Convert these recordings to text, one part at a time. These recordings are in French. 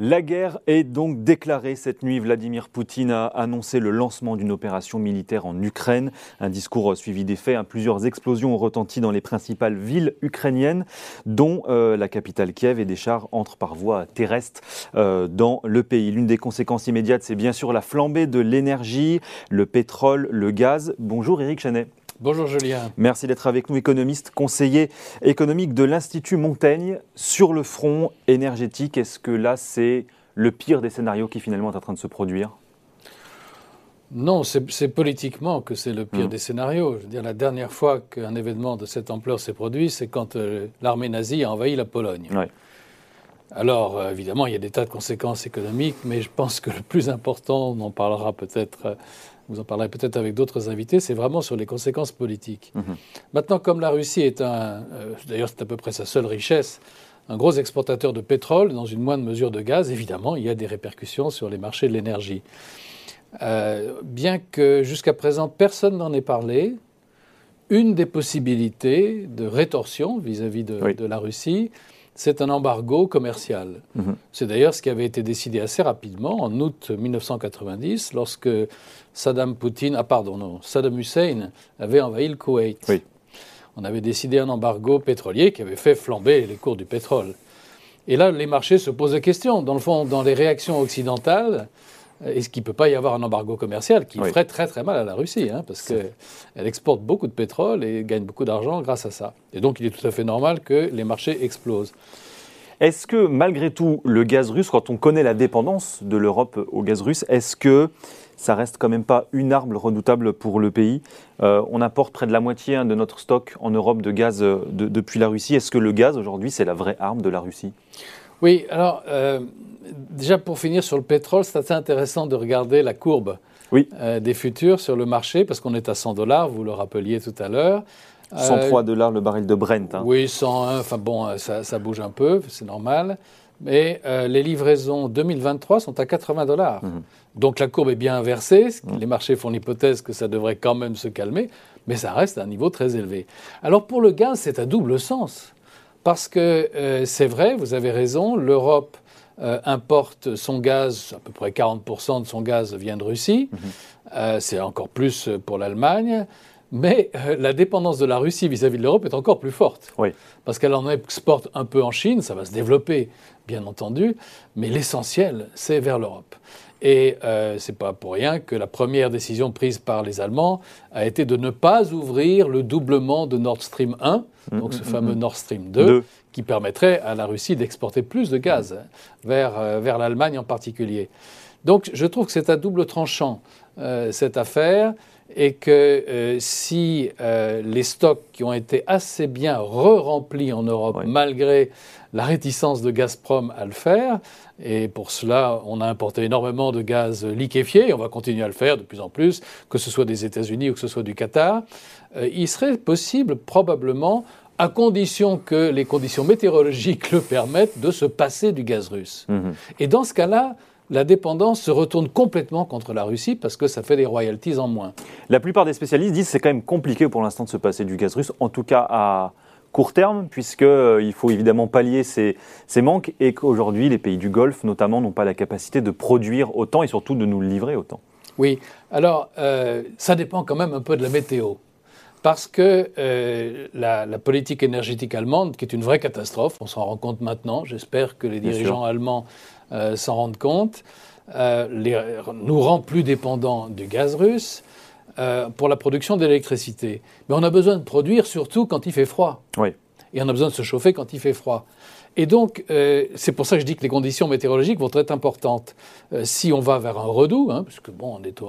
La guerre est donc déclarée cette nuit. Vladimir Poutine a annoncé le lancement d'une opération militaire en Ukraine. Un discours suivi des faits. Hein. Plusieurs explosions ont retenti dans les principales villes ukrainiennes, dont euh, la capitale Kiev, et des chars entrent par voie terrestre euh, dans le pays. L'une des conséquences immédiates, c'est bien sûr la flambée de l'énergie, le pétrole, le gaz. Bonjour Eric Chanet. Bonjour Julien. Merci d'être avec nous, économiste, conseiller économique de l'Institut Montaigne. Sur le front énergétique, est-ce que là, c'est le pire des scénarios qui finalement est en train de se produire? Non, c'est politiquement que c'est le pire mmh. des scénarios. Je veux dire, la dernière fois qu'un événement de cette ampleur s'est produit, c'est quand euh, l'armée nazie a envahi la Pologne. Alors, euh, évidemment, il y a des tas de conséquences économiques, mais je pense que le plus important, on en parlera peut-être euh, vous en parlerez peut-être avec d'autres invités, c'est vraiment sur les conséquences politiques. Mhm. Maintenant, comme la Russie est un, euh, d'ailleurs c'est à peu près sa seule richesse, un gros exportateur de pétrole, dans une moindre mesure de gaz, évidemment, il y a des répercussions sur les marchés de l'énergie. Euh, bien que jusqu'à présent personne n'en ait parlé, une des possibilités de rétorsion vis-à-vis de, la Russie, c'est un embargo commercial. Mhm. C'est d'ailleurs ce qui avait été décidé assez rapidement en août 1990 lorsque Saddam Poutine, ah pardon, non, Saddam Hussein avait envahi le Koweït. On avait décidé un embargo pétrolier qui avait fait flamber les cours du pétrole. Et là, les marchés se posent la question. Dans le fond, dans les réactions occidentales, est-ce qu'il ne peut pas y avoir un embargo commercial qui ferait très très mal à la Russie hein, Parce qu'elle exporte beaucoup de pétrole et gagne beaucoup d'argent grâce à ça. Et donc il est tout à fait normal que les marchés explosent. Est-ce que malgré tout, le gaz russe, quand on connaît la dépendance de l'Europe au gaz russe, est-ce que ça reste quand même pas une arme redoutable pour le pays? Euh, On apporte près de la moitié hein, de notre stock en Europe de gaz euh, depuis la Russie. Est-ce que le gaz aujourd'hui, c'est la vraie arme de la Russie? Oui, alors euh, déjà pour finir sur le pétrole, c'est assez intéressant de regarder la courbe euh, des futurs sur le marché, parce qu'on est à 100 dollars, vous le rappeliez tout à l'heure. 103 euh, dollars le baril de Brent. Hein. Oui, 101, enfin bon, ça, bouge un peu, c'est normal. Mais les livraisons 2023 sont à 80 dollars. Mhm. Donc la courbe est bien inversée. Mhm. Les marchés font l'hypothèse que ça devrait quand même se calmer, mais ça reste à un niveau très élevé. Alors pour le gaz, c'est à double sens. Parce que c'est vrai, vous avez raison, l'Europe euh, importe son gaz, à peu près 40% de son gaz vient de Russie. Mhm. Euh, c'est encore plus pour l'Allemagne. Mais euh, la dépendance de la Russie vis-à-vis de l'Europe est encore plus forte. Parce qu'elle en exporte un peu en Chine, ça va se développer, bien entendu, mais l'essentiel, c'est vers l'Europe. Et euh, ce n'est pas pour rien que la première décision prise par les Allemands a été de ne pas ouvrir le doublement de Nord Stream 1, donc ce fameux Nord Stream 2, qui permettrait à la Russie d'exporter plus de gaz vers, euh, vers l'Allemagne en particulier. Donc je trouve que c'est à double tranchant euh, cette affaire et que euh, si les stocks qui ont été assez bien re-remplis en Europe, malgré la réticence de Gazprom à le faire, et pour cela, on a importé énormément de gaz liquéfié, et on va continuer à le faire de plus en plus, que ce soit des États-Unis ou que ce soit du Qatar, il serait possible probablement à condition que les conditions météorologiques le permettent, de se passer du gaz russe. Mhm. Et dans ce cas-là, la dépendance se retourne complètement contre la Russie parce que ça fait des royalties en moins. La plupart des spécialistes disent que c'est quand même compliqué pour l'instant de se passer du gaz russe, en tout cas à court terme, puisqu'il euh, faut évidemment pallier ces, manques et qu'aujourd'hui les pays du Golfe notamment n'ont pas la capacité de produire autant et surtout de nous livrer autant. Oui, alors euh, ça dépend quand même un peu de la météo parce que euh, la, politique énergétique allemande, qui est une vraie catastrophe, on s'en rend compte maintenant, j'espère que les dirigeants allemands euh, s'en rendent compte, euh, nous rend plus dépendants du gaz russe pour la production d'électricité. Mais on a besoin de produire surtout quand il fait froid. Oui. Et on a besoin de se chauffer quand il fait froid. Et donc, c'est pour ça que je dis que les conditions météorologiques vont être importantes. si on va vers un redout, hein, puisque bon, on est,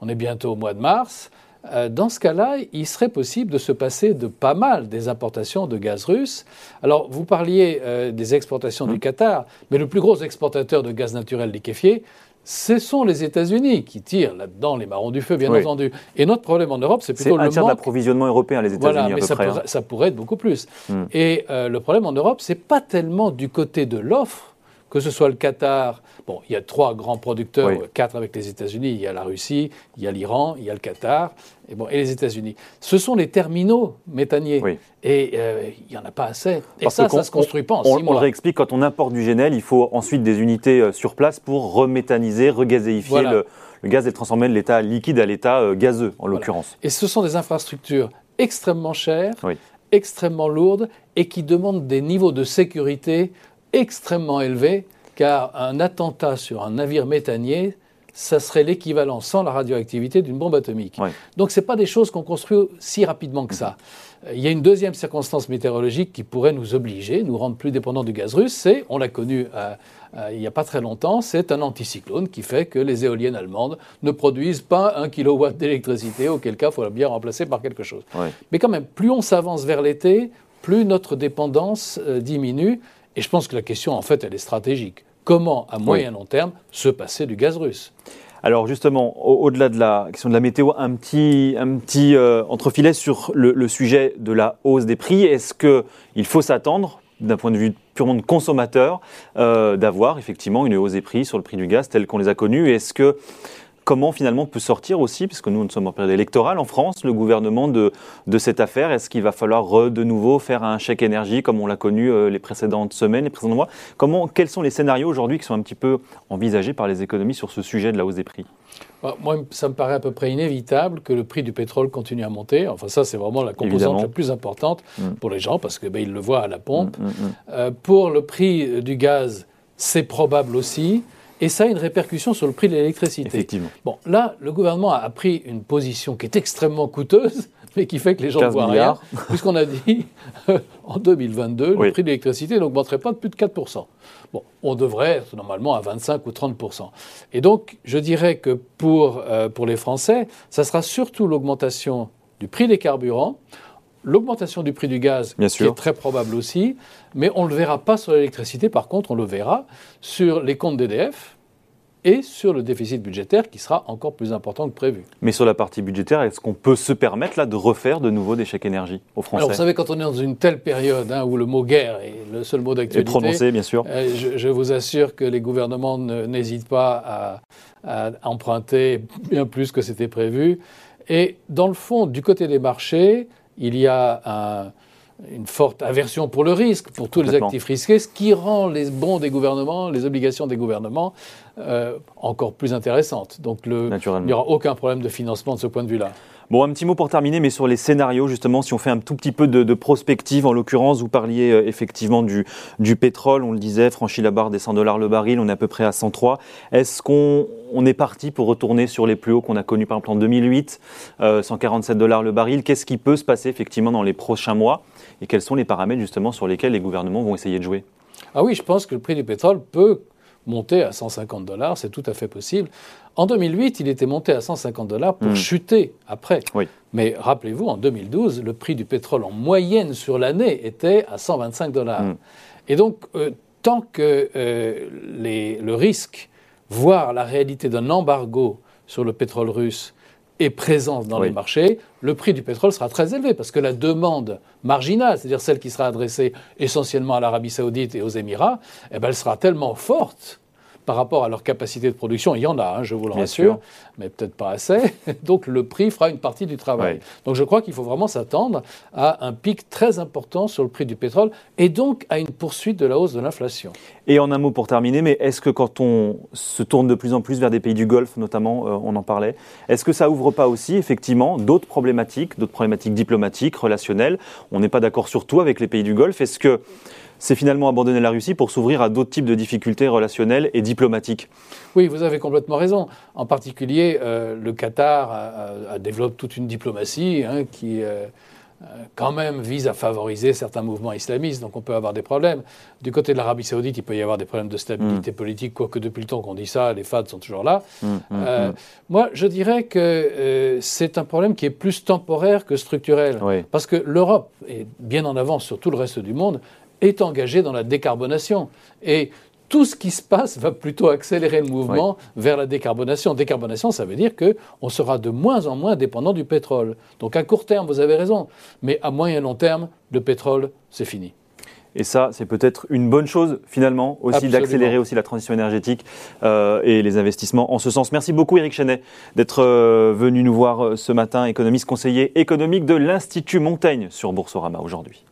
on est bientôt au mois de mars, euh, dans ce cas-là, il serait possible de se passer de pas mal des importations de gaz russe. Alors, vous parliez euh, des exportations du mmh. Qatar, mais le plus gros exportateur de gaz naturel liquéfié, ce sont les États-Unis qui tirent là-dedans les marrons du feu, bien entendu. Et notre problème en Europe, c'est plutôt le tiers d'approvisionnement européen, les États-Unis. Voilà, mais ça, pourrait, hein. ça, pourrait, être beaucoup plus. Mmh. Et euh, le problème en Europe, c'est pas tellement du côté de l'offre que ce soit le Qatar, bon, il y a trois grands producteurs, quatre avec les États-Unis, il y a la Russie, il y a l'Iran, il y a le Qatar, et, bon, et les États-Unis. Ce sont les terminaux méthaniers. Et euh, il n'y en a pas assez. Et ça, ça ne se construit pas en on, six mois. On réexplique, quand on importe du GNL, il faut ensuite des unités euh, sur place pour reméthaniser, regazéifier le, gaz et le transformer de l'état liquide à l'état euh, gazeux, en l'occurrence. Et ce sont des infrastructures extrêmement chères, extrêmement lourdes, et qui demandent des niveaux de sécurité extrêmement élevés, car un attentat sur un navire méthanier, ça serait l'équivalent, sans la radioactivité, d'une bombe atomique. Donc ce pas des choses qu'on construit si rapidement que ça. Il y a une deuxième circonstance météorologique qui pourrait nous obliger, nous rendre plus dépendants du gaz russe, c'est, on l'a connu euh, euh, il n'y a pas très longtemps, c'est un anticyclone qui fait que les éoliennes allemandes ne produisent pas un kilowatt d'électricité, auquel cas il faudra bien remplacer par quelque chose. Mais quand même, plus on s'avance vers l'été, plus notre dépendance euh, diminue. Et je pense que la question, en fait, elle est stratégique. Comment, à moyen long terme, se passer du gaz russe? Alors justement, au-delà de la question de la météo, un petit, un petit euh, entrefilet sur le, sujet de la hausse des prix. Est-ce qu'il faut s'attendre, d'un point de vue purement de consommateur, euh, d'avoir effectivement une hausse des prix sur le prix du gaz tel qu'on les a connus Est-ce que comment finalement peut sortir aussi, puisque nous, nous sommes en période électorale en France, le gouvernement de, de cette affaire Est-ce qu'il va falloir de nouveau faire un chèque énergie comme on l'a connu euh, les précédentes semaines, les précédents mois? Comment, Quels sont les scénarios aujourd'hui qui sont un petit peu envisagés par les économies sur ce sujet de la hausse des prix? Bah, moi, ça me paraît à peu près inévitable que le prix du pétrole continue à monter. Enfin, ça, c'est vraiment la composante la plus importante mm. pour les gens parce qu'ils ben, le voient à la pompe. Mm, mm, euh, pour le prix du gaz, c'est probable aussi. Et ça a une répercussion sur le prix de l'électricité. Effectivement. Bon, là, le gouvernement a pris une position qui est extrêmement coûteuse, mais qui fait que les gens ne voient rien, puisqu'on a dit en 2022, le prix de l'électricité n'augmenterait pas de plus de 4%. Bon, on devrait être normalement à 25 ou 30%. Et donc, je dirais que pour, euh, pour les Français, ça sera surtout l'augmentation du prix des carburants l'augmentation du prix du gaz, qui est très probable aussi, mais on ne le verra pas sur l'électricité, par contre, on le verra sur les comptes d'EDF et sur le déficit budgétaire qui sera encore plus important que prévu. Mais sur la partie budgétaire, est-ce qu'on peut se permettre là de refaire de nouveau des chèques énergie aux Français Alors vous savez, quand on est dans une telle période hein, où le mot guerre est le seul mot d'actualité, prononcé bien sûr, euh, je, vous assure que les gouvernements n'hésitent pas à emprunter bien plus que c'était prévu. Et dans le fond, du côté des marchés, il y a une forte aversion pour le risque, pour tous les actifs risqués, ce qui rend les bons des gouvernements, les obligations des gouvernements euh, encore plus intéressantes. Donc il n'y aura aucun problème de financement de ce point de vue-là. Bon, un petit mot pour terminer, mais sur les scénarios, justement, si on fait un tout petit peu de, prospective, en l'occurrence, vous parliez euh, effectivement du, pétrole, on le disait, franchi la barre des 100 dollars le baril, on est à peu près à 103. Est-ce qu'on on est parti pour retourner sur les plus hauts qu'on a connus par exemple en 2008, 147 euh, dollars le baril? Qu'est-ce qui peut se passer effectivement dans les prochains mois? Et quels sont les paramètres justement sur lesquels les gouvernements vont essayer de jouer? Ah oui, je pense que le prix du pétrole peut monter à 150 dollars, c'est tout à fait possible. En 2008, il était monté à 150 dollars pour hmm. chuter après. Mais rappelez-vous, en 2012, le prix du pétrole en moyenne sur l'année était à 125 dollars. Hmm. Et donc, euh, tant que euh, le risque, voire la réalité d'un embargo sur le pétrole russe est présent dans les marchés, le prix du pétrole sera très élevé parce que la demande marginale, c'est-à-dire celle qui sera adressée essentiellement à l'Arabie saoudite et aux Émirats, eh ben, elle sera tellement forte par rapport à leur capacité de production, il y en a, hein, je vous le rassure, mais peut-être pas assez. Donc le prix fera une partie du travail. Donc je crois qu'il faut vraiment s'attendre à un pic très important sur le prix du pétrole et donc à une poursuite de la hausse de l'inflation. Et en un mot pour terminer, mais est-ce que quand on se tourne de plus en plus vers des pays du Golfe, notamment, euh, on en parlait, est-ce que ça ouvre pas aussi effectivement d'autres problématiques, d'autres problématiques diplomatiques, relationnelles? On n'est pas d'accord sur tout avec les pays du Golfe. Est-ce que c'est finalement abandonner la Russie pour s'ouvrir à d'autres types de difficultés relationnelles et diplomatiques. Oui, vous avez complètement raison. En particulier, euh, le Qatar a, développé toute une diplomatie hein, qui euh, euh, quand même vise à favoriser certains mouvements islamistes, donc on peut avoir des problèmes. Du côté de l'Arabie saoudite, il peut y avoir des problèmes de stabilité mm. politique, quoique depuis le temps qu'on dit ça, les FAD sont toujours là. Mm, mm, moi, je dirais que c'est un problème qui est plus temporaire que structurel, parce que l'Europe est bien en avance sur tout le reste du monde, est engagé dans la décarbonation. Et tout ce qui se passe va plutôt accélérer le mouvement vers la décarbonation. Décarbonation, ça veut dire qu'on sera de moins en moins dépendant du pétrole. Donc à court terme, vous avez raison, mais à moyen et long terme, le pétrole, c'est fini. Et ça, c'est peut-être une bonne chose finalement aussi d'accélérer aussi la transition énergétique euh, et les investissements en ce sens. Merci beaucoup Eric Chenet d'être euh, venu nous voir ce matin, économiste conseiller économique de l'Institut Montaigne sur Boursorama aujourd'hui.